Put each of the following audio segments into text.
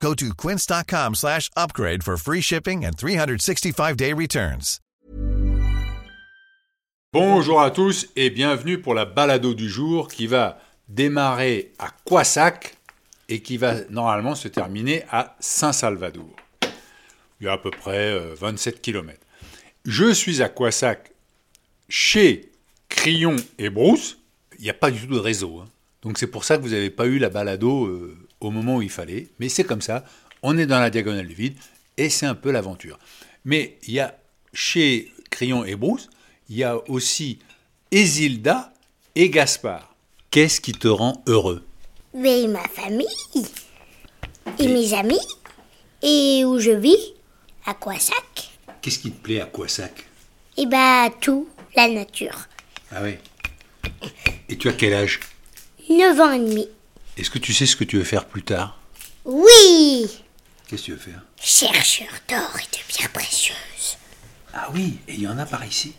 Go to quince.com slash upgrade for free shipping and 365-day returns. Bonjour à tous et bienvenue pour la balado du jour qui va démarrer à Quassac et qui va normalement se terminer à Saint-Salvador. Il y a à peu près euh, 27 km. Je suis à Quassac chez Crillon et Brousse. Il n'y a pas du tout de réseau. hein. Donc c'est pour ça que vous n'avez pas eu la balado euh, au moment où il fallait. Mais c'est comme ça. On est dans la diagonale du vide et c'est un peu l'aventure. Mais il y a chez Crillon et Brousse, il y a aussi Isilda et Gaspard. Qu'est-ce qui te rend heureux? Mais ma famille et mes amis et où je vis, à Quassac. Qu'est-ce qui te plaît à Quassac Et bah tout, la nature. Ah oui. Et tu as quel âge? 9 ans et demi. Est-ce que tu sais ce que tu veux faire plus tard? Oui Qu'est-ce que tu veux faire? Chercheur d'or et de pierres précieuses. Ah oui, et il y en a par ici?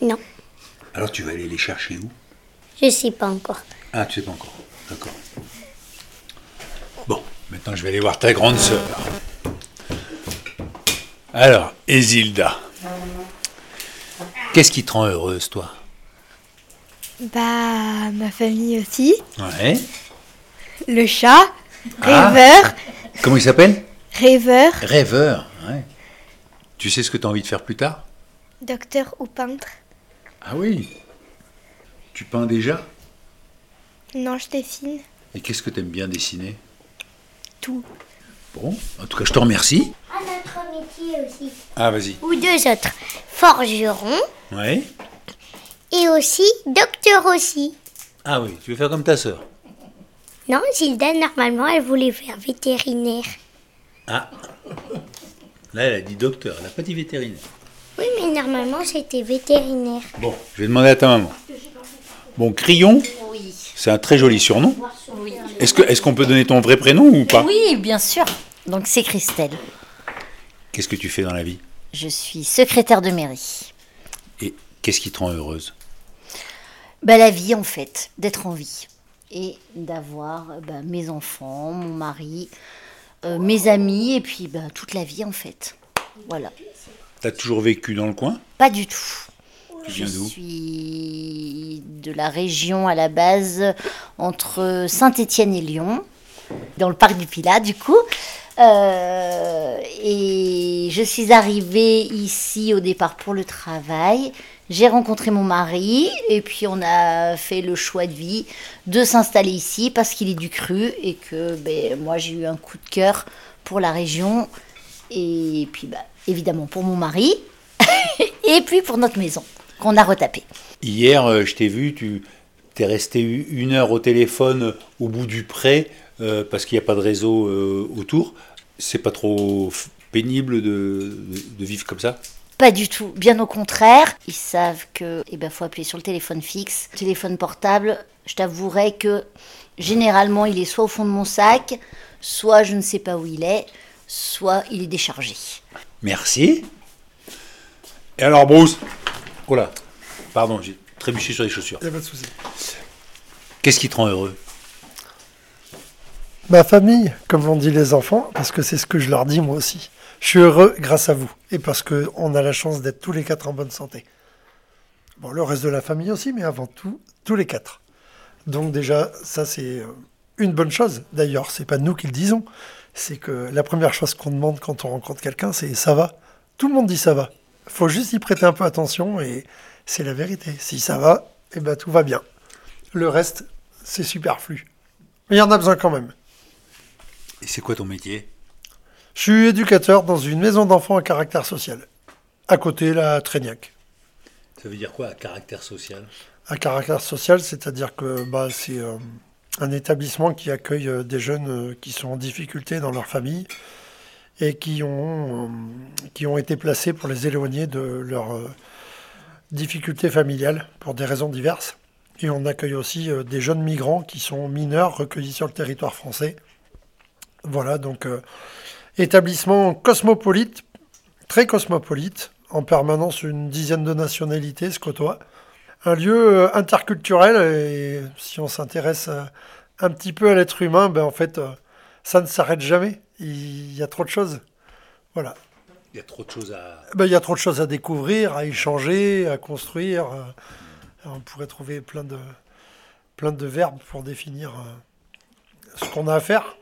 Non, Alors tu vas aller les chercher où? Je sais pas encore. Ah, tu sais pas encore. D'accord. Bon, maintenant je vais aller voir ta grande sœur. Alors, Isilda. Qu'est-ce qui te rend heureuse, toi? Bah, ma famille aussi. Ouais. Le chat, Ah. rêveur, Comment il s'appelle? Rêveur, Rêveur. Ouais. Tu sais ce que tu as envie de faire plus tard? Docteur ou peintre. Ah oui. Tu peins déjà? Non, je dessine Et qu'est-ce que tu aimes bien dessiner? Tout. Bon, en tout cas, je te remercie. À notre métier aussi. Ah, vas-y. Ou deux autres. Forgeron Ouais. et aussi docteur aussi. Ah oui, tu veux faire comme ta sœur? Non, Gilda, normalement, elle voulait faire vétérinaire. Ah. Là, elle a dit docteur, elle n'a pas dit vétérinaire. Oui, mais normalement, c'était vétérinaire. Bon, je vais demander à ta maman. Bon, Crillon, Oui. c'est un très joli surnom. Oui. Est-ce que- est-ce qu'on peut donner ton vrai prénom ou pas? Oui, bien sûr. Donc c'est Christelle. Qu'est-ce que tu fais dans la vie? Je suis secrétaire de mairie. Et qu'est-ce qui te rend heureuse? Bah, la vie, en fait, d'être en vie. Et d'avoir bah, mes enfants, mon mari, euh, mes amis, et puis bah, toute la vie, en fait. Voilà. T'as toujours vécu dans le coin? Pas du tout. Tu Je viens d'où? suis de la région à la base, entre Saint-Étienne et Lyon, dans le parc du Pilat, du coup. Euh, et je suis arrivée ici au départ pour le travail. J'ai rencontré mon mari et puis on a fait le choix de vie de s'installer ici parce qu'il est du cru et que ben, moi j'ai eu un coup de cœur pour la région et puis bah, évidemment pour mon mari et puis pour notre maison qu'on a retapée. Hier, euh, je t'ai vu, tu t'es resté une heure au téléphone au bout du pré euh, parce qu'il n'y a pas de réseau euh, autour. C'est pas trop pénible de, de- de vivre comme ça? Pas du tout, bien au contraire. Ils savent que eh ben, faut appuyer sur le téléphone fixe. Téléphone portable, je t'avouerai que généralement il est soit au fond de mon sac, soit je ne sais pas où il est, soit il est déchargé. Merci. Et alors, Bruce? Oh là, pardon, j'ai trébuché sur les chaussures. Il n'y a pas de souci. Qu'est-ce qui te rend heureux? Ma famille, comme l'ont dit les enfants, parce que c'est ce que je leur dis moi aussi. Je suis heureux grâce à vous et parce qu'on a la chance d'être tous les quatre en bonne santé. Bon, le reste de la famille aussi, mais avant tout, tous les quatre. Donc déjà, ça c'est euh, une bonne chose. D'ailleurs, c'est pas nous qui le disons. C'est que la première chose qu'on demande quand on rencontre quelqu'un, c'est ça va. Tout le monde dit ça va. Faut juste y prêter un peu attention et c'est la vérité. Si ça va, eh ben tout va bien. Le reste, c'est superflu. Mais il y en a besoin quand même. Et c'est quoi ton métier? Je suis éducateur dans une maison d'enfants à caractère social. À côté, la Tréniac. Ça veut dire quoi, à caractère social? À caractère social, c'est-à-dire que bah, c'est euh, un établissement qui accueille euh, des jeunes euh, qui sont en difficulté dans leur famille et qui ont, qui ont été placés pour les éloigner de leurs difficultés familiales pour des raisons diverses. Et on accueille aussi des jeunes migrants qui sont mineurs recueillis sur le territoire français. Voilà, donc euh, établissement cosmopolite, très cosmopolite, en permanence une dizaine de nationalités se côtoient. Un lieu euh, interculturel, et si on s'intéresse euh, un petit peu à l'être humain, ben en fait, ça ne s'arrête jamais. Il y a trop de choses. Voilà. Il y a trop de choses à. Ben, il y a trop de choses à découvrir, à échanger, à construire. On pourrait trouver plein de, plein de verbes pour définir ce qu'on a à faire.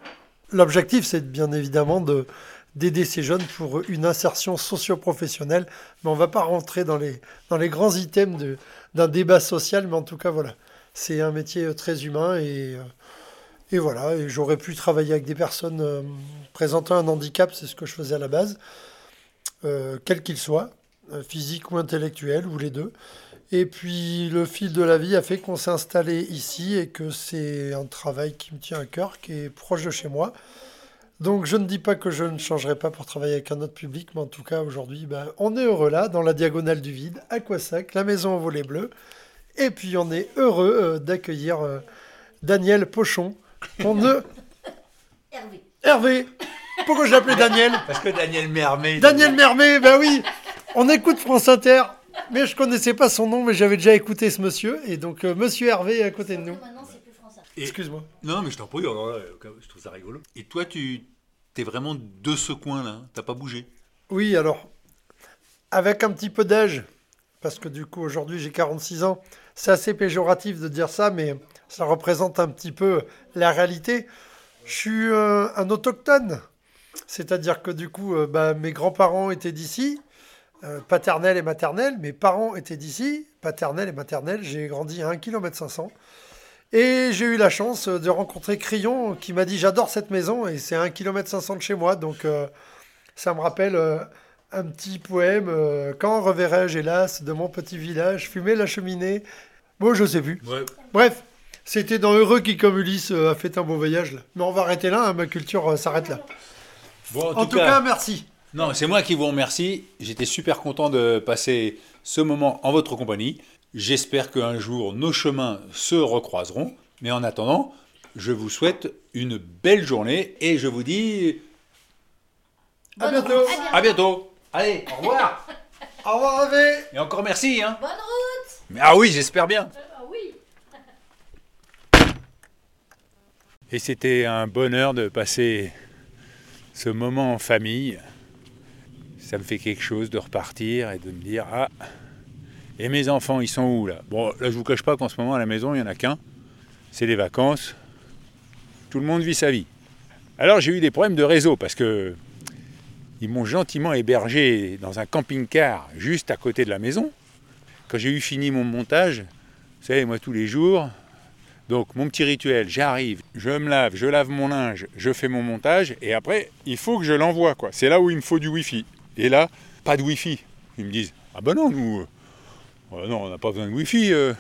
L'objectif, c'est bien évidemment de d'aider ces jeunes pour une insertion socio-professionnelle. Mais on ne va pas rentrer dans les, dans les grands items d'un débat social, mais en tout cas, voilà. C'est un métier euh, très humain et, euh, et voilà. J'aurais pu travailler avec des personnes euh, présentant un handicap, c'est ce que je faisais à la base, euh, quel qu'il soit, physique ou intellectuel, ou les deux. Et puis le fil de la vie a fait qu'on s'est installé ici et que c'est un travail qui me tient à cœur, qui est proche de chez moi. Donc je ne dis pas que je ne changerai pas pour travailler avec un autre public, mais en tout cas aujourd'hui, ben, on est heureux là, dans la diagonale du vide, à Quassac, la maison au volet bleu. Et puis on est heureux euh, d'accueillir euh, Daniel Pochon. On ne... Hervé. Hervé Pourquoi je l'appelais Daniel? Parce que Daniel Mermet. Daniel Mermet, ben oui On écoute France Inter, mais je connaissais pas son nom, mais j'avais déjà écouté ce monsieur. Et donc euh, monsieur Hervé est à côté de nous. Maintenant, c'est plus français. Et- Excuse-moi. Non, mais je t'en prie, alors là, je trouve ça rigolo. Et toi, tu es vraiment de ce coin-là, hein t'as pas bougé. Oui, alors, avec un petit peu d'âge, parce que du coup aujourd'hui j'ai 46 ans, c'est assez péjoratif de dire ça, mais ça représente un petit peu la réalité. Je suis euh, un autochtone, c'est-à-dire que du coup euh, bah, mes grands-parents étaient d'ici, euh, paternels et maternels, mes parents étaient d'ici, paternels et maternels, j'ai grandi à 1 km 500. Et j'ai eu la chance de rencontrer Crillon qui m'a dit j'adore cette maison et c'est à 1 km 500 de chez moi, donc euh, ça me rappelle euh, un petit poème. Quand reverrai-je, hélas, de mon petit village, fumer la cheminée? Bon, je sais plus. Ouais. Bref, c'était dans Heureux qui, comme Ulysse, a fait un beau voyage. là. Mais on va arrêter là, hein, ma culture s'arrête là. Bon, En tout cas, merci. Non, c'est moi qui vous remercie. J'étais super content de passer ce moment en votre compagnie. J'espère qu'un jour nos chemins se recroiseront. Mais en attendant, je vous souhaite une belle journée et je vous dis À bientôt. à bientôt. Allez, au revoir. Au revoir, Hervé. Et encore merci. Hein. Bonne route Mais- Ah oui, j'espère bien. Ah oui Et c'était un bonheur de passer ce moment en famille. Ça me fait quelque chose de repartir et de me dire Ah, et mes enfants, ils sont où là? Bon, là, je vous cache pas qu'en ce moment à la maison, il n'y en a qu'un. C'est les vacances. Tout le monde vit sa vie. Alors j'ai eu des problèmes de réseau parce que ils m'ont gentiment hébergé dans un camping-car juste à côté de la maison. Quand j'ai eu fini mon montage, vous savez, moi tous les jours, donc mon petit rituel, j'arrive, je me lave, je lave mon linge, je fais mon montage, et après, il faut que je l'envoie. quoi. C'est là où il me faut du Wi-Fi. Et là, pas de Wi-Fi. Ils me disent, ah ben non, nous, euh, euh, non, on n'a pas besoin de Wi-Fi. euh.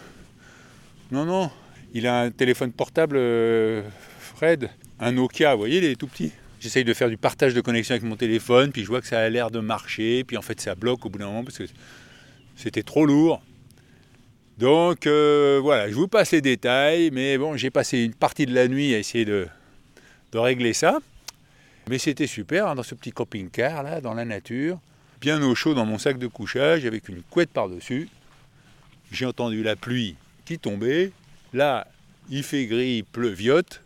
Non, non, il a un téléphone portable, Fred, un Nokia, vous voyez, les tout petits. J'essaye de faire du partage de connexion avec mon téléphone, puis je vois que ça a l'air de marcher, puis en fait ça bloque au bout d'un moment parce que c'était trop lourd. Donc voilà, je vous passe les détails, mais bon, j'ai passé une partie de la nuit à essayer de régler ça. Mais c'était super hein, dans ce petit camping-car là, dans la nature, bien au chaud dans mon sac de couchage avec une couette par-dessus. J'ai entendu la pluie qui tombait. Là, il fait gris, il pleuviote.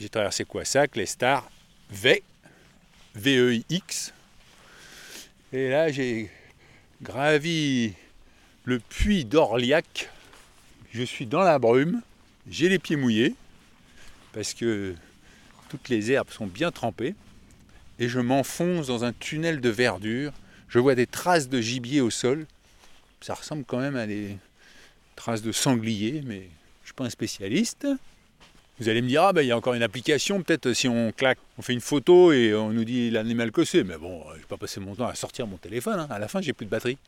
J'ai traversé Quassac, les stars, V, V-E-I-X. Et là, j'ai gravi le puits d'Orliac. Je suis dans la brume, j'ai les pieds mouillés parce que toutes les herbes sont bien trempées et je m'enfonce dans un tunnel de verdure. Je vois des traces de gibier au sol. Ça ressemble quand même à des traces de sanglier, mais je ne suis pas un spécialiste. Vous allez me dire, ah ben il y a encore une application, peut-être si on claque, on fait une photo et on nous dit l'animal que c'est. Mais bon, je vais pas passer mon temps à sortir mon téléphone. hein. À la fin, j'ai plus de batterie.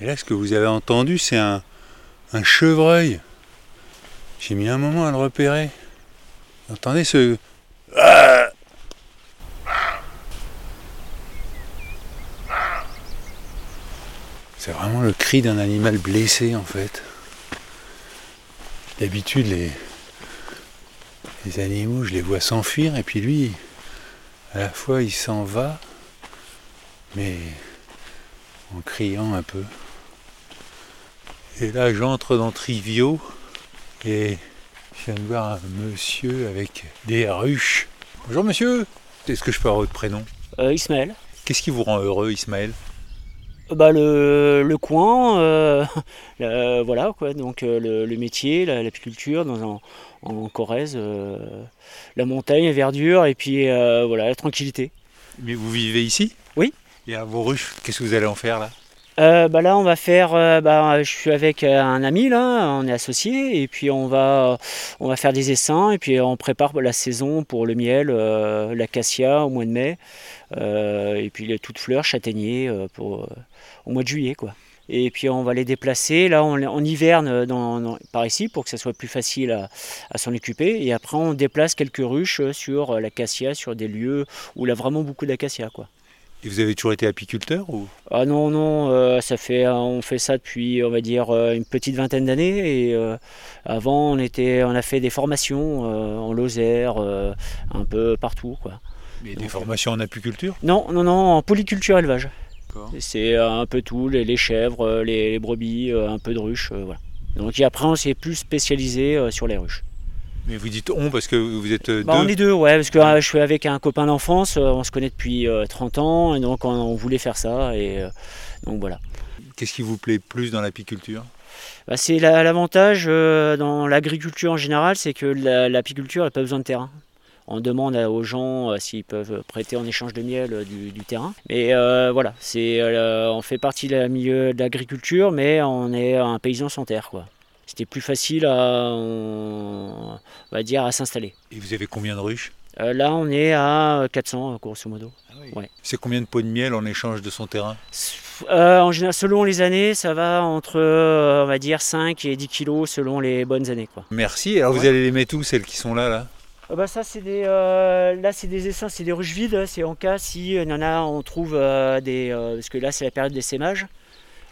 Et là, ce que vous avez entendu, c'est un, un chevreuil. J'ai mis un moment à le repérer. Vous entendez ce... C'est vraiment le cri d'un animal blessé en fait. D'habitude les, les animaux je les vois s'enfuir et puis lui à la fois il s'en va mais en criant un peu. Et là j'entre dans Trivio et je viens de voir un monsieur avec des ruches. Bonjour monsieur, est-ce que je peux avoir votre prénom? Euh, Ismaël. Qu'est-ce qui vous rend heureux Ismaël? Bah le, le coin, euh, voilà quoi. Donc euh, le, le métier, la- l'apiculture dans un- en Corrèze, euh, la montagne, la verdure et puis euh, voilà la tranquillité. Mais vous vivez ici? Oui. Et à vos ruches, qu'est-ce que vous allez en faire là? Euh, bah là on va faire, euh, bah, je suis avec euh, un ami là, on est associés et puis on va, on va faire des essaims et puis on prépare la saison pour le miel, euh, l'acacia au mois de mai et puis les toutes fleurs, châtaigniers pour, au mois de juillet quoi. Et puis on va les déplacer. Là, on, on hiverne dans, par ici pour que ça soit plus facile à, s'en occuper. Et après, on déplace quelques ruches sur l'acacia, sur des lieux où il y a vraiment beaucoup d'acacia. Quoi. Et vous avez toujours été apiculteur ou? Ah non, non, euh, ça fait, on fait ça depuis, on va dire, euh, une petite vingtaine d'années. Et euh, avant, on, était, on a fait des formations euh, en Lozère, euh, un peu partout. Quoi. Mais des formations en apiculture? Non, non, non, en polyculture élevage. C'est euh, un peu tout, les, les chèvres, euh, les, les brebis, euh, un peu de ruches, euh, voilà. Donc et après on s'est plus spécialisé euh, sur les ruches. Mais vous dites on parce que vous êtes euh, Bah, deux. on est deux, ouais, parce que euh, je suis avec un copain d'enfance, euh, on se connaît depuis euh, 30 ans, et donc on, on voulait faire ça, et euh, donc voilà. Qu'est-ce qui vous plaît plus dans l'apiculture? Bah, c'est la- l'avantage euh, dans l'agriculture en général, c'est que la- l'apiculture n'a pas besoin de terrain. On demande aux gens s'ils peuvent prêter en échange de miel du, du terrain. Mais voilà, c'est, on fait partie du milieu de l'agriculture, mais on est un paysan sans terre. Quoi. C'était plus facile à, on, va dire, à s'installer. Et vous avez combien de ruches? Euh, là, on est à 400, grosso modo. C'est combien de pots de miel en échange de son terrain? Euh, en général, selon les années, ça va entre, euh, on va dire, 5 et 10 kilos selon les bonnes années. Quoi. Merci. Alors vous Ouais. allez les mettre où celles qui sont là là? Ah bah ça c'est des là c'est des essaims, c'est des ruches vides, c'est en cas si il y en a on trouve des parce que là c'est la période d'essaimage.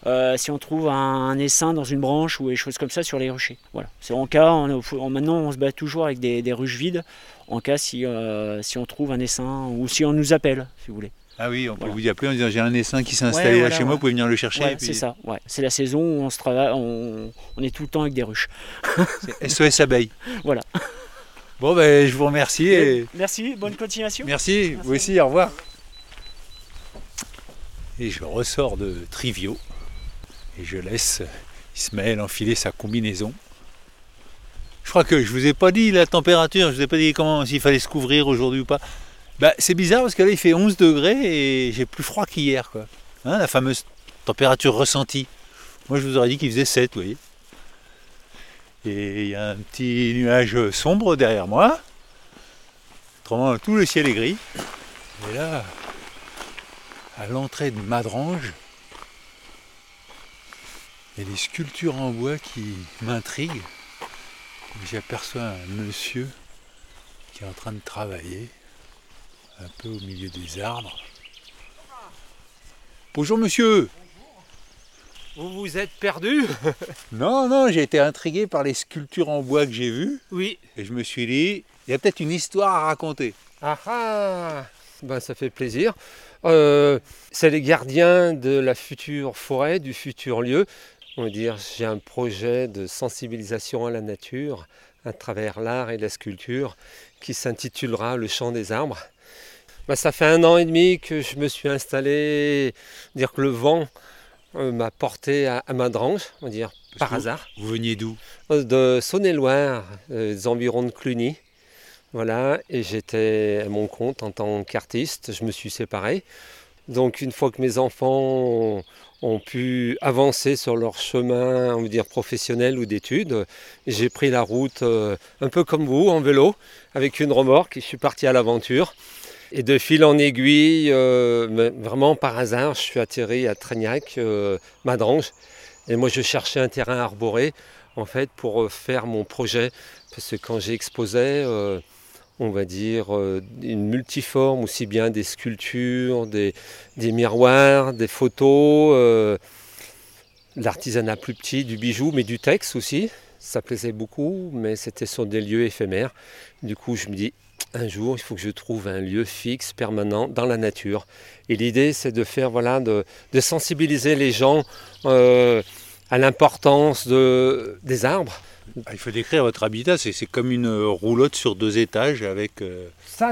Euh, si on trouve un, un essaim dans une branche ou des choses comme ça sur les ruchers. Voilà. C'est en cas, on, on- maintenant on se bat toujours avec des, des ruches vides, en cas si, euh, si on trouve un essaim ou si on nous appelle, si vous voulez. Ah oui, on peut Voilà. vous y appeler en disant j'ai un essaim qui s'est installé Ouais, là voilà, chez moi, ouais. vous pouvez venir le chercher. Ouais, et puis- c'est ça. Ouais. C'est la saison où on se travaille, on, on est tout le temps avec des ruches. c'est SOS abeille. Voilà. Bon ben je vous remercie et Merci, bonne continuation. merci, vous aussi, au revoir. Et je ressors de Trivio et je laisse Ismaël enfiler sa combinaison. Je crois que je vous ai pas dit la température, je vous ai pas dit comment s'il fallait se couvrir aujourd'hui ou pas. Bah, c'est bizarre parce que là il fait 11 degrés et j'ai plus froid qu'hier quoi. Hein, la fameuse température ressentie. Moi je vous aurais dit qu'il faisait 7, vous voyez. Et il y a un petit nuage sombre derrière moi. Autrement, tout le ciel est gris. Et là, à l'entrée de Madrange, il y a des sculptures en bois qui m'intriguent. J'aperçois un monsieur qui est en train de travailler, un peu au milieu des arbres. Bonjour monsieur Vous vous êtes perdu Non, non, j'ai été intrigué par les sculptures en bois que j'ai vues Oui. et je me suis dit, il y a peut-être une histoire à raconter. Ah ah ben, Ça fait plaisir. Euh, c'est les gardiens de la future forêt, du futur lieu. On va dire, j'ai un projet de sensibilisation à la nature à travers l'art et la sculpture qui s'intitulera Le chant des arbres. Ben, ça fait un an et demi que je me suis installé, dire que le vent euh, m'a porté à, à Madrange, on va dire, Parce par hasard. Vous veniez d'où? De Saône-et-Loire, euh, des environs de Cluny. Voilà, et j'étais à mon compte en tant qu'artiste, je me suis séparé. Donc une fois que mes enfants ont, pu avancer sur leur chemin, on va dire professionnel ou d'études, j'ai pris la route euh, un peu comme vous, en vélo, avec une remorque, et je suis parti à l'aventure. Et de fil en aiguille, euh, mais vraiment par hasard, je suis atterri à Trégnac, euh, Madrange. Et moi, je cherchais un terrain arboré, en fait, pour faire mon projet. Parce que quand euh, on va dire, euh, une multiforme, aussi bien des sculptures, des, miroirs, des photos, euh, l'artisanat plus petit, du bijou, mais du texte aussi. Ça plaisait beaucoup, mais c'était sur des lieux éphémères. Du coup, je me dis, un jour, il faut que je trouve un lieu fixe, permanent, dans la nature. Et l'idée, c'est de faire, voilà, de, sensibiliser les gens euh, à l'importance de, des arbres. Ah, il faut décrire votre habitat, c'est comme une roulotte sur deux étages avec... euh, Ça,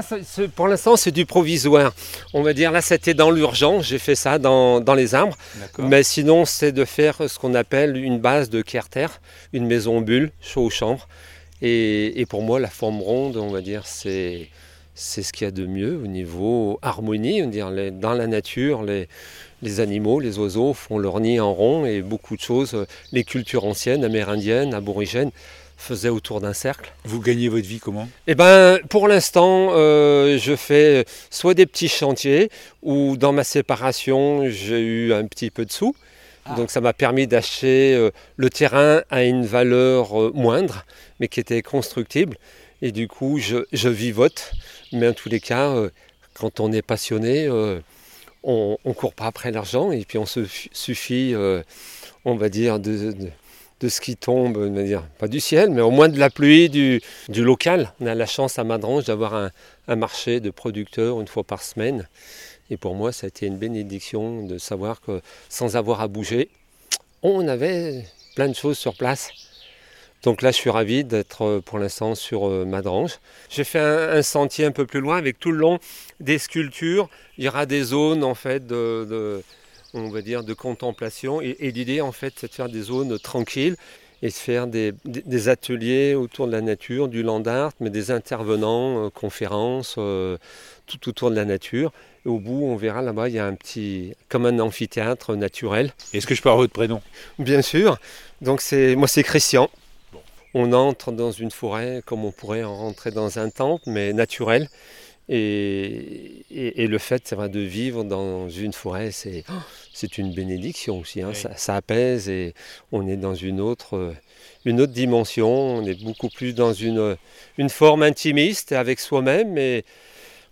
pour l'instant, c'est du provisoire. On va dire, là, c'était dans l'urgence. J'ai fait ça dans, dans les arbres. Mais sinon, c'est de faire ce qu'on appelle une base de Kerter, une maison bulle, chaud chambre. Et, et pour moi, la forme ronde, on va dire, c'est c'est ce qu'il y a de mieux au niveau harmonie. On va dire, les- dans la nature, les, les animaux, les oiseaux font leur nid en rond et beaucoup de choses, les cultures anciennes, amérindiennes, aborigènes, faisaient autour d'un cercle. Vous gagnez votre vie comment? Eh ben, pour l'instant, euh, je fais soit des petits chantiers ou dans ma séparation, j'ai eu un petit peu de sous. Donc ça m'a permis d'acheter euh, le terrain à une valeur euh, moindre, mais qui était constructible. Et du coup, je, je vivote. Mais en tous les cas, euh, quand on est passionné, euh, on ne court pas après l'argent et puis on se suffit, euh, on va dire, de, ce qui tombe, pas du ciel, mais au moins de la pluie, du, du local. On a la chance à Madrange d'avoir un, un marché de producteurs une fois par semaine. Et pour moi, ça a été une bénédiction de savoir que sans avoir à bouger, on avait plein de choses sur place. Donc là, je suis ravi d'être euh, pour l'instant sur euh, Madrange. J'ai fait un, un sentier un peu plus loin avec tout le long des sculptures. Il y aura des zones en fait de, de- on va dire de contemplation. Et, et l'idée en fait, c'est de faire des zones tranquilles et de faire des, des- des ateliers autour de la nature, du land art, mais des intervenants, euh, conférences, euh, tout autour de la nature. Et au bout, on verra là-bas, il y a un petit, comme un amphithéâtre naturel. Est-ce que je peux avoir votre prénom? Bien sûr. Donc c'est moi c'est Christian. On entre dans une forêt comme on pourrait en rentrer dans un temple, mais naturel. Et, et- et le fait vrai, de vivre dans une forêt, c'est c'est une bénédiction aussi. hein. Oui. Ça, ça apaise et on est dans une autre, euh, une autre dimension. On est beaucoup plus dans une, une forme intimiste avec soi-même. Mais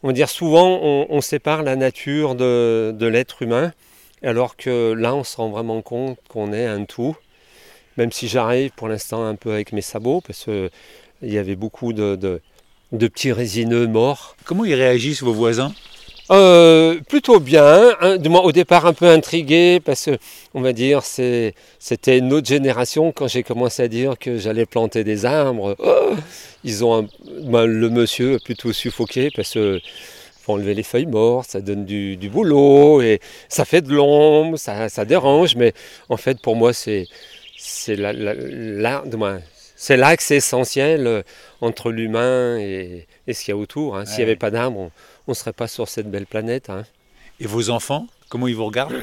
on va dire souvent on, on sépare la nature de, de l'être humain. Alors que là, on se rend vraiment compte qu'on est un tout. Même si j'arrive pour l'instant un peu avec mes sabots, parce qu'il y avait beaucoup de, de- de petits résineux morts. Comment ils réagissent vos voisins? Euh, plutôt bien, hein, du moins au départ un peu intrigué, parce que, on va dire, c'est- c'était une autre génération quand j'ai commencé à dire que j'allais planter des arbres. Oh ils ont un- ben, le monsieur plutôt suffoqué, parce que faut enlever les feuilles mortes, ça donne du, du boulot, et ça fait de l'ombre, ça, ça dérange, mais en fait pour moi c'est c'est l'axe essentiel euh, entre l'humain et, et ce qu'il y a autour. hein. S'il n'y avait pas d'arbres, on ne serait pas sur cette belle planète. hein. Et vos enfants Comment ils vous regardent?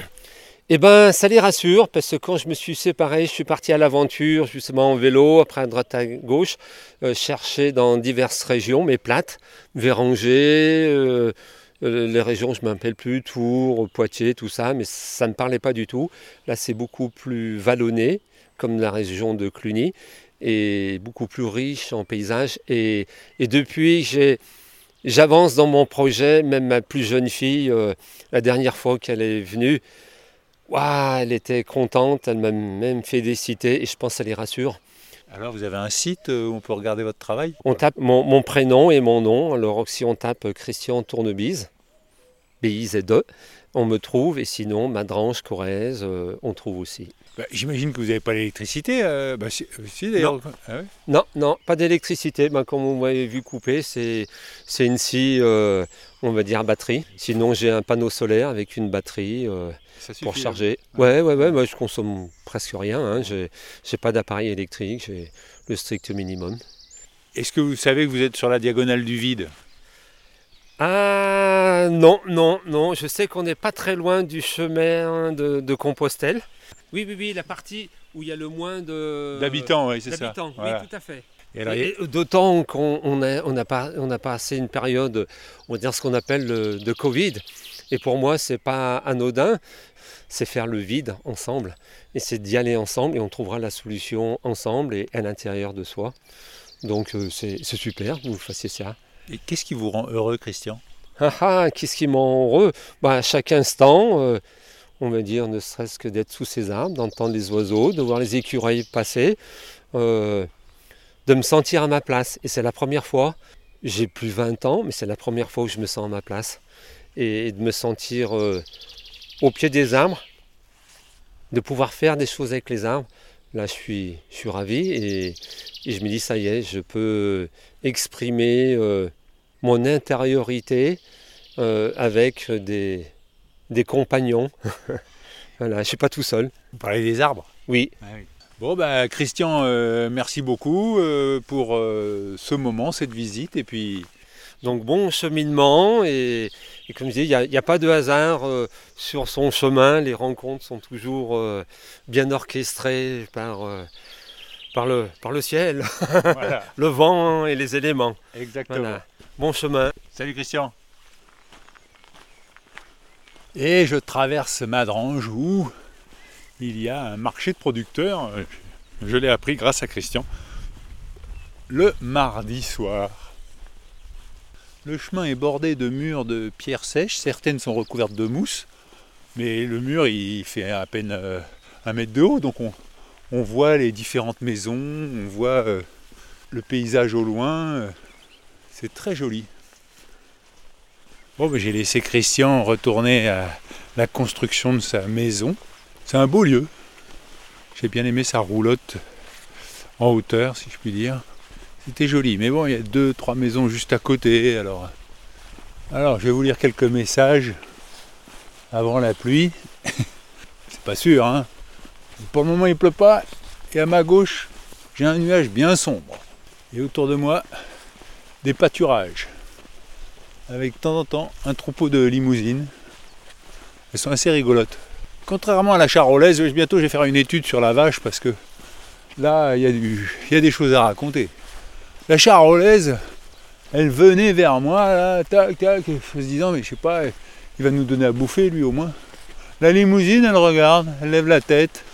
Eh ben, ça les rassure parce que quand je me suis séparé, je suis parti à l'aventure justement en vélo, après à droite à gauche, euh, chercher dans diverses régions, mais plates, Véranger, euh, euh, les régions, je ne m'appelle plus, Tours, Poitiers, tout ça, mais ça ne me parlait pas du tout. Là, c'est beaucoup plus vallonné, comme la région de Cluny, et beaucoup plus riche en paysages. Et, et depuis, j'ai J'avance dans mon projet, même ma plus jeune fille, euh, la dernière fois qu'elle est venue, Ouah, elle était contente, elle m'a même félicité et je pense que ça les rassure. Alors vous avez un site euh, où on peut regarder votre travail? On tape mon, mon prénom et mon nom, alors si on tape euh, Christian Tournebise, B-I-Z-E, on me trouve et sinon Madrange, Corrèze, euh, on trouve aussi. Bah, J'imagine que vous n'avez pas l'électricité. euh, bah, si, euh, si. Ah Non, non, pas d'électricité. Ben, comme vous m'avez vu couper, c'est une scie, euh, on va dire batterie. Sinon, j'ai un panneau solaire avec une batterie euh, Ça pour suffit, charger. Ouais, ouais, ouais. Moi, je consomme presque rien. Hein. J'ai j'ai pas d'appareil électrique. J'ai le strict minimum. Est-ce que vous savez que vous êtes sur la diagonale du vide? Ah non, non, non. Je sais qu'on n'est pas très loin du chemin de, de Compostelle. Oui, oui, oui. La partie où il y a le moins de D'habitants, oui, c'est ça. d'habitants. Voilà. Oui, tout à fait. D'autant qu'on on a, on a, pas, on a passé une période, on va dire ce qu'on appelle le, de Covid. Et pour moi, c'est pas anodin, c'est faire le vide ensemble. Et c'est d'y aller ensemble et on trouvera la solution ensemble et à l'intérieur de soi. Donc euh, c'est c'est super que vous fassiez ça. Et qu'est-ce qui vous rend heureux, Christian? Ah ah, qu'est-ce qui m'en heureux? Bah, À chaque instant, euh, on va dire, ne serait-ce que d'être sous ces arbres, d'entendre les oiseaux, de voir les écureuils passer, euh, de me sentir à ma place. Et c'est la première fois, j'ai plus 20 ans, mais c'est la première fois où je me sens à ma place. Et, de me sentir euh, au pied des arbres, de pouvoir faire des choses avec les arbres. Là, je suis, ravi et je me dis, ça y est, je peux exprimer euh, mon intériorité euh, avec des, des compagnons. voilà, je ne suis pas tout seul. Vous parlez des arbres? Oui. Ah oui. Bon, bah, Christian, euh, merci beaucoup pour ce moment, cette visite. Et puis, Donc bon cheminement et, et comme je dis, il n'y a, pas de hasard euh, sur son chemin. Les rencontres sont toujours euh, bien orchestrées par, euh, par, le, par le ciel, voilà, le vent et les éléments. exactement. Voilà. Bon chemin. Salut Christian. Et je traverse Madrange où il y a un marché de producteurs. Je l'ai appris grâce à Christian. Le mardi soir. Le chemin est bordé de murs de pierres sèches. Certaines sont recouvertes de mousse. Mais le mur, il fait à peine euh, un mètre de haut. Donc on, on voit les différentes maisons. On voit euh, le paysage au loin. C'est très joli. Bon, j'ai laissé Christian retourner à la construction de sa maison. C'est un beau lieu. J'ai bien aimé sa roulotte en hauteur, si je puis dire. C'était joli, mais bon, il y a deux, trois maisons juste à côté. Alors, alors je vais vous lire quelques messages avant la pluie. C'est pas sûr, hein. Pour le moment, il pleut pas. Et à ma gauche, j'ai un nuage bien sombre. Et autour de moi, des pâturages avec de temps en temps un troupeau de limousines. Elles sont assez rigolotes. Contrairement à la charolaise, bientôt je vais faire une étude sur la vache parce que là, il y, a y a des choses à raconter. La charolaise, elle venait vers moi, là, tac, tac, en se disant, mais je sais pas, il va nous donner à bouffer lui au moins. La limousine, elle regarde, elle lève la tête.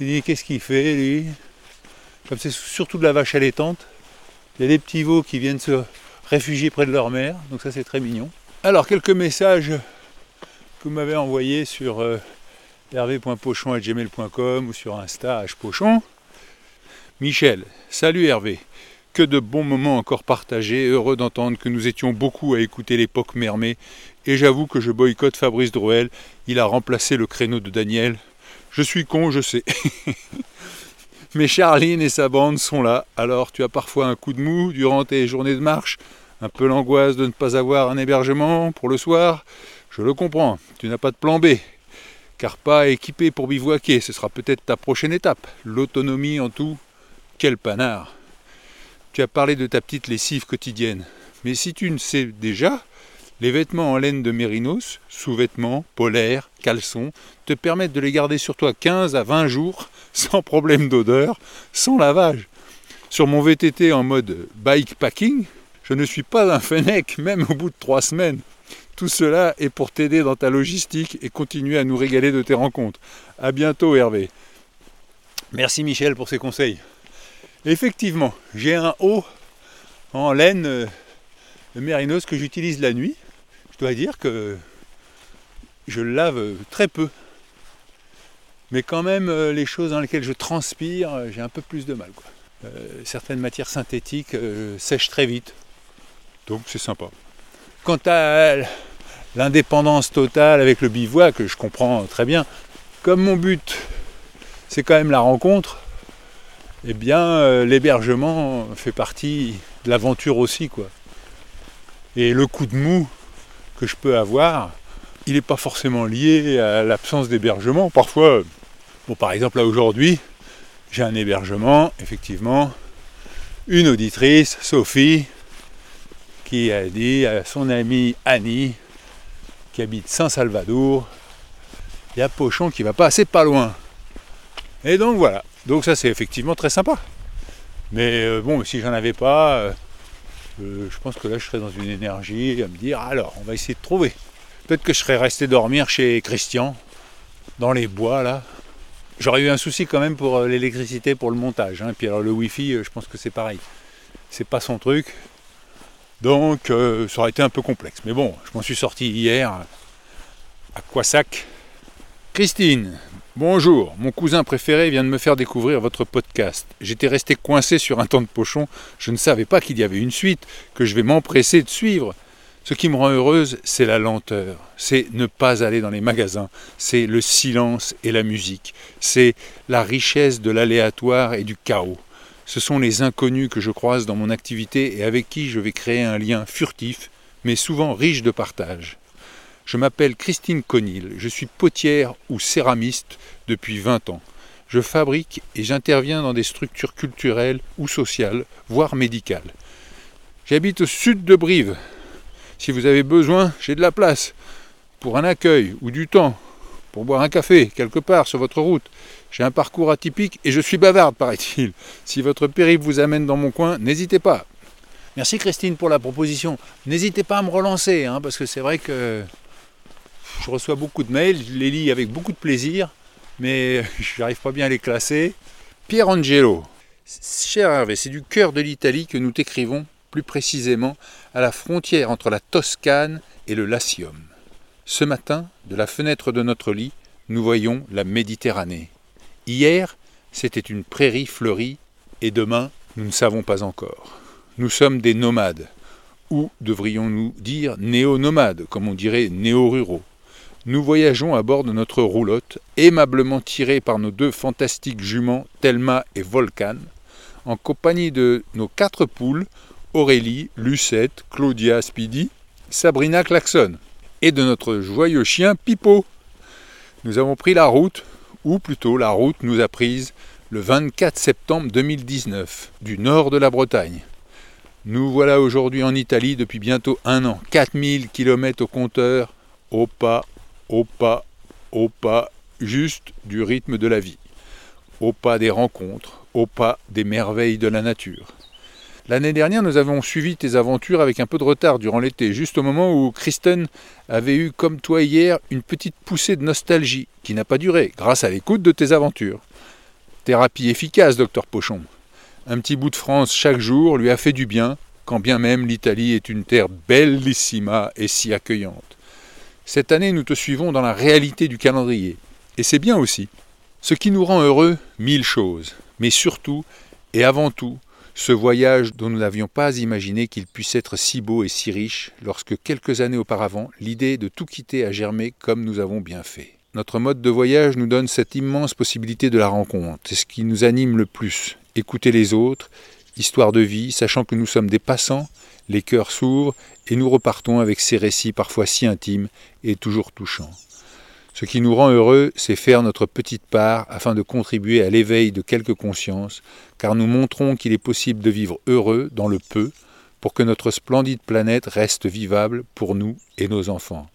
Il dit, qu'est-ce qu'il fait lui? Comme c'est surtout de la vache allaitante, il y a des petits veaux qui viennent se réfugiés près de leur mère, donc ça c'est très mignon. Alors quelques messages que vous m'avez envoyés sur euh, hervé.pochon.gmail.com ou sur Insta hpochon. Michel, salut Hervé. Que de bons moments encore partagés, heureux d'entendre que nous étions beaucoup à écouter l'époque Mermé, et j'avoue que je boycotte Fabrice Drouel, il a remplacé le créneau de Daniel. Je suis con, je sais. Mais Charline et sa bande sont là, alors tu as parfois un coup de mou durant tes journées de marche, un peu l'angoisse de ne pas avoir un hébergement pour le soir. Je le comprends, tu n'as pas de plan B, car pas équipé pour bivouaquer, ce sera peut-être ta prochaine étape. L'autonomie en tout, quel panard. Tu as parlé de ta petite lessive quotidienne, mais si tu ne sais déjà, les vêtements en laine de mérinos, sous-vêtements, polaires, caleçons, te permettent de les garder sur toi 15 à 20 jours sans problème d'odeur, sans lavage. Sur mon VTT en mode bikepacking, je ne suis pas un fennec, même au bout de trois semaines. Tout cela est pour t'aider dans ta logistique et continuer à nous régaler de tes rencontres. À bientôt Hervé. Merci Michel pour ces conseils. Effectivement, j'ai un haut en laine euh, de mérinos que j'utilise la nuit. Je dois dire que je lave très peu. Mais quand même, euh, les choses dans lesquelles je transpire, euh, j'ai un peu plus de mal. quoi. Euh, certaines matières synthétiques euh, sèchent très vite. Donc c'est sympa. Quant à l'indépendance totale avec le bivouac, je comprends très bien. Comme mon but, c'est quand même la rencontre, eh bien euh, l'hébergement fait partie de l'aventure aussi. quoi. Et le coup de mou que je peux avoir, il n'est pas forcément lié à l'absence d'hébergement. Parfois, bon, par exemple là aujourd'hui, j'ai un hébergement, effectivement, une auditrice, Sophie, qui a dit à son amie Annie, qui habite Saint-Salvador, il y a Pochon qui va passer pas loin. Et donc voilà, donc ça c'est effectivement très sympa. Mais euh, bon, si j'en avais pas, euh, je pense que là je serais dans une énergie à me dire alors on va essayer de trouver. Peut-être que je serais resté dormir chez Christian, dans les bois là. J'aurais eu un souci quand même pour euh, l'électricité pour le montage. hein. Puis alors le wifi, euh, je pense que c'est pareil. C'est pas son truc. Donc euh, ça aurait été un peu complexe. Mais bon, je m'en suis sorti hier à Quassac. Christine, bonjour. Mon cousin préféré vient de me faire découvrir votre podcast. J'étais resté coincé sur un temps de pochon. Je ne savais pas qu'il y avait une suite, que je vais m'empresser de suivre. Ce qui me rend heureuse, c'est la lenteur, c'est ne pas aller dans les magasins, c'est le silence et la musique, c'est la richesse de l'aléatoire et du chaos. Ce sont les inconnus que je croise dans mon activité et avec qui je vais créer un lien furtif, mais souvent riche de partage. Je m'appelle Christine Conil, je suis potière ou céramiste depuis 20 ans. Je fabrique et j'interviens dans des structures culturelles ou sociales, voire médicales. J'habite au sud de Brive, si vous avez besoin, j'ai de la place pour un accueil ou du temps pour boire un café quelque part sur votre route. J'ai un parcours atypique et je suis bavarde, paraît-il. Si votre périple vous amène dans mon coin, n'hésitez pas. Merci Christine pour la proposition. N'hésitez pas à me relancer, hein, parce que c'est vrai que je reçois beaucoup de mails, je les lis avec beaucoup de plaisir, mais je n'arrive pas bien à les classer. Pierre Angelo. Cher Hervé, c'est du cœur de l'Italie que nous t'écrivons plus précisément à la frontière entre la Toscane et le Latium. Ce matin, de la fenêtre de notre lit, nous voyons la Méditerranée. Hier, c'était une prairie fleurie, et demain, nous ne savons pas encore. Nous sommes des nomades, ou devrions-nous dire néo-nomades, comme on dirait néo-ruraux? Nous voyageons à bord de notre roulotte, aimablement tirée par nos deux fantastiques juments Thelma et Volcan, en compagnie de nos quatre poules, Aurélie, Lucette, Claudia Speedy, Sabrina Klaxon et de notre joyeux chien Pipo. Nous avons pris la route, ou plutôt la route nous a prise le 24 septembre 2019 du nord de la Bretagne. Nous voilà aujourd'hui en Italie depuis bientôt un an, 4000 km au compteur, au pas, au pas, au pas, juste du rythme de la vie, au pas des rencontres, au pas des merveilles de la nature. L'année dernière, nous avons suivi tes aventures avec un peu de retard durant l'été, juste au moment où Kristen avait eu, comme toi hier, une petite poussée de nostalgie, qui n'a pas duré, grâce à l'écoute de tes aventures. Thérapie efficace, docteur Pochon. Un petit bout de France chaque jour lui a fait du bien, quand bien même l'Italie est une terre bellissima et si accueillante. Cette année, nous te suivons dans la réalité du calendrier, et c'est bien aussi. Ce qui nous rend heureux, mille choses, mais surtout, et avant tout, ce voyage dont nous n'avions pas imaginé qu'il puisse être si beau et si riche lorsque quelques années auparavant l'idée de tout quitter a germé comme nous avons bien fait. Notre mode de voyage nous donne cette immense possibilité de la rencontre. C'est ce qui nous anime le plus. Écouter les autres, histoire de vie, sachant que nous sommes des passants, les cœurs s'ouvrent et nous repartons avec ces récits parfois si intimes et toujours touchants. Ce qui nous rend heureux, c'est faire notre petite part afin de contribuer à l'éveil de quelques consciences, car nous montrons qu'il est possible de vivre heureux dans le peu, pour que notre splendide planète reste vivable pour nous et nos enfants.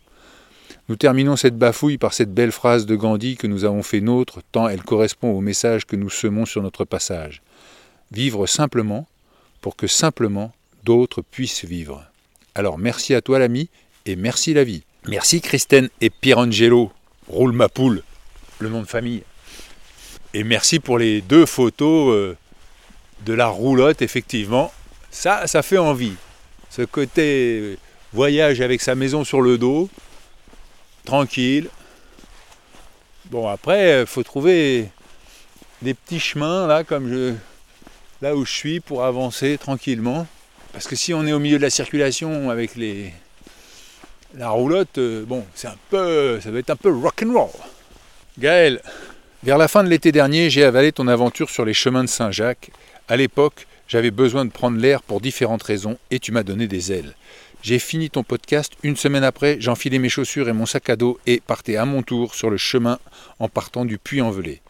Nous terminons cette bafouille par cette belle phrase de Gandhi que nous avons fait nôtre, tant elle correspond au message que nous semons sur notre passage. Vivre simplement, pour que simplement d'autres puissent vivre. Alors merci à toi l'ami, et merci la vie. Merci Christine et Pierangelo. Roule ma poule, le nom de famille. Et merci pour les deux photos euh, de la roulotte, effectivement. Ça, ça fait envie. Ce côté euh, voyage avec sa maison sur le dos, tranquille. Bon, après, il faut trouver des petits chemins, là, comme là où je suis, pour avancer tranquillement. Parce que si on est au milieu de la circulation avec les, la roulotte, euh, bon, c'est un peu, ça va être un peu rock'n'roll. Gaël, vers la fin de l'été dernier, j'ai avalé ton aventure sur les chemins de Saint-Jacques. À l'époque, j'avais besoin de prendre l'air pour différentes raisons et tu m'as donné des ailes. J'ai fini ton podcast, une semaine après, j'enfilais mes chaussures et mon sac à dos et partais à mon tour sur le chemin en partant du Puy-en-Velay.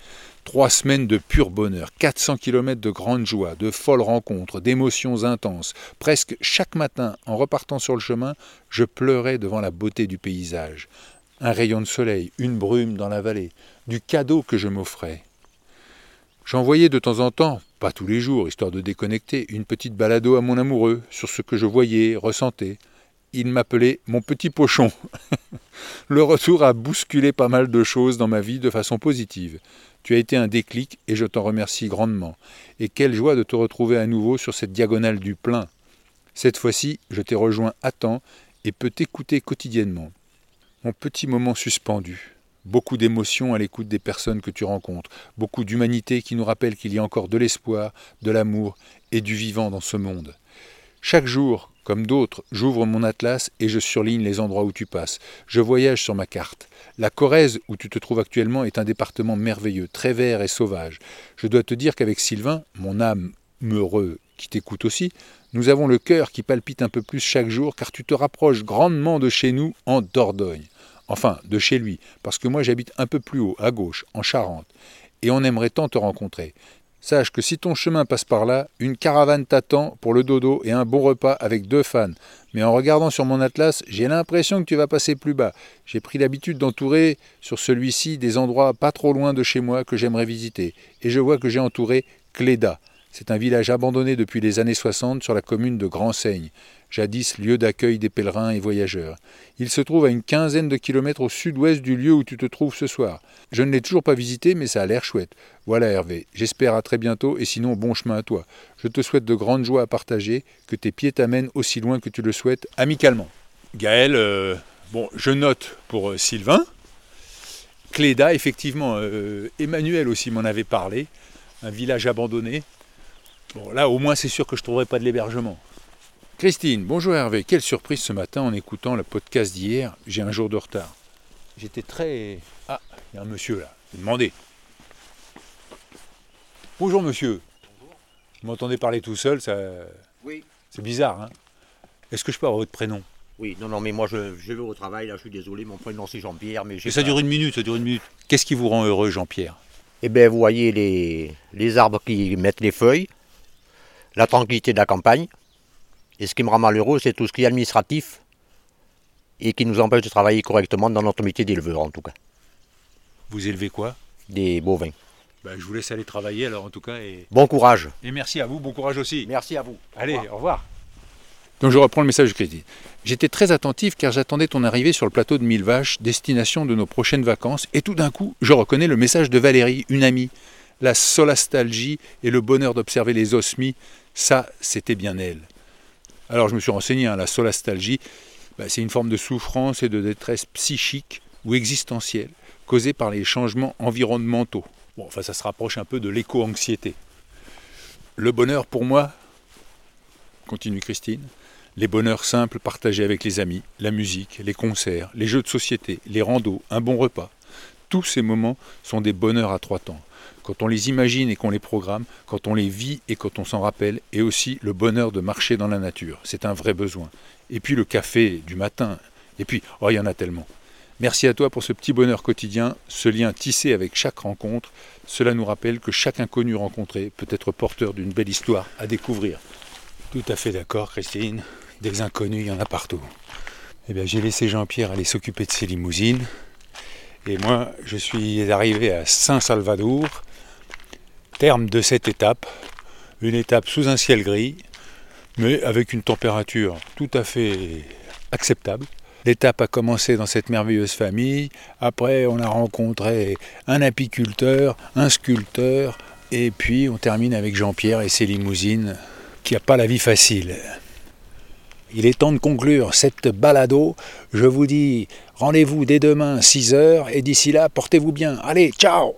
Trois semaines de pur bonheur, 400 km de grande joie, de folles rencontres, d'émotions intenses. Presque chaque matin, en repartant sur le chemin, je pleurais devant la beauté du paysage. Un rayon de soleil, une brume dans la vallée, du cadeau que je m'offrais. J'envoyais de temps en temps, pas tous les jours, histoire de déconnecter, une petite balado à mon amoureux sur ce que je voyais, ressentais. Il m'appelait mon petit pochon. le retour a bousculé pas mal de choses dans ma vie de façon positive. Tu as été un déclic et je t'en remercie grandement. Et quelle joie de te retrouver à nouveau sur cette diagonale du plein. Cette fois-ci, je t'ai rejoint à temps et peux t'écouter quotidiennement. Mon petit moment suspendu. Beaucoup d'émotions à l'écoute des personnes que tu rencontres, beaucoup d'humanité qui nous rappelle qu'il y a encore de l'espoir, de l'amour et du vivant dans ce monde. Chaque jour, comme d'autres, j'ouvre mon atlas et je surligne les endroits où tu passes. Je voyage sur ma carte. La Corrèze, où tu te trouves actuellement, est un département merveilleux, très vert et sauvage. Je dois te dire qu'avec Sylvain, mon âme heureux qui t'écoute aussi, nous avons le cœur qui palpite un peu plus chaque jour car tu te rapproches grandement de chez nous en Dordogne. Enfin, de chez lui, parce que moi j'habite un peu plus haut, à gauche, en Charente, et on aimerait tant te rencontrer. Sache que si ton chemin passe par là, une caravane t'attend pour le dodo et un bon repas avec deux fans. Mais en regardant sur mon atlas, j'ai l'impression que tu vas passer plus bas. J'ai pris l'habitude d'entourer sur celui-ci des endroits pas trop loin de chez moi que j'aimerais visiter. Et je vois que j'ai entouré Cléda. C'est un village abandonné depuis les années 60 sur la commune de Grand-Seigne, jadis lieu d'accueil des pèlerins et voyageurs. Il se trouve à une quinzaine de kilomètres au sud-ouest du lieu où tu te trouves ce soir. Je ne l'ai toujours pas visité, mais ça a l'air chouette. Voilà Hervé, j'espère à très bientôt et sinon bon chemin à toi. Je te souhaite de grandes joies à partager, que tes pieds t'amènent aussi loin que tu le souhaites, amicalement. Gaël, euh, je note pour euh, Sylvain. Cléda, effectivement, euh, Emmanuel aussi m'en avait parlé, un village abandonné. Bon, là, au moins, c'est sûr que je ne trouverai pas de l'hébergement. Christine, bonjour Hervé. Quelle surprise ce matin en écoutant le podcast d'hier. J'ai un jour de retard. J'étais très. Ah, il y a un monsieur là. Demandez. Bonjour monsieur. Bonjour. Vous m'entendez parler tout seul, ça. Oui. C'est bizarre, hein Est-ce que je peux avoir votre prénom? Oui, non, non, mais moi je, je vais au travail, là, je suis désolé, mon prénom c'est Jean-Pierre, mais j'ai. Mais ça pas- dure une minute, ça dure une minute. Qu'est-ce qui vous rend heureux, Jean-Pierre? Eh bien, vous voyez les, les arbres qui mettent les feuilles, la tranquillité de la campagne. Et ce qui me rend malheureux, c'est tout ce qui est administratif et qui nous empêche de travailler correctement dans notre métier d'éleveur, en tout cas, Vous élevez quoi? Des bovins. Ben, Je vous laisse aller travailler alors en tout cas. Et, Bon courage. et merci à vous, bon courage aussi. Merci à vous. Allez, au revoir. Donc je reprends le message de Christine. J'étais très attentif car j'attendais ton arrivée sur le plateau de Mille Vaches, destination de nos prochaines vacances, et tout d'un coup, je reconnais le message de Valérie, une amie. La solastalgie et le bonheur d'observer les osmies, ça, c'était bien elle. Alors je me suis renseigné, hein, la solastalgie, bah, c'est une forme de souffrance et de détresse psychique ou existentielle causée par les changements environnementaux. Bon, enfin ça se rapproche un peu de l'éco-anxiété. Le bonheur pour moi, continue Christine, les bonheurs simples partagés avec les amis, la musique, les concerts, les jeux de société, les randos, un bon repas. Tous ces moments sont des bonheurs à trois temps. Quand on les imagine et qu'on les programme, quand on les vit et quand on s'en rappelle, et aussi le bonheur de marcher dans la nature. C'est un vrai besoin. Et puis le café du matin. Et puis, oh, il y en a tellement. Merci à toi pour ce petit bonheur quotidien, ce lien tissé avec chaque rencontre. Cela nous rappelle que chaque inconnu rencontré peut être porteur d'une belle histoire à découvrir. Tout à fait d'accord, Christine. Des inconnus, il y en a partout. Eh bien, j'ai laissé Jean-Pierre aller s'occuper de ses limousines. Et moi, je suis arrivé à Saint-Salvador, terme de cette étape. Une étape sous un ciel gris, mais avec une température tout à fait acceptable. L'étape a commencé dans cette merveilleuse famille. Après, on a rencontré un apiculteur, un sculpteur, et puis on termine avec Jean-Pierre et ses limousines, qui n'a pas la vie facile. Il est temps de conclure cette balado. Je vous dis rendez-vous dès demain 6h, et d'ici là, portez-vous bien. Allez, ciao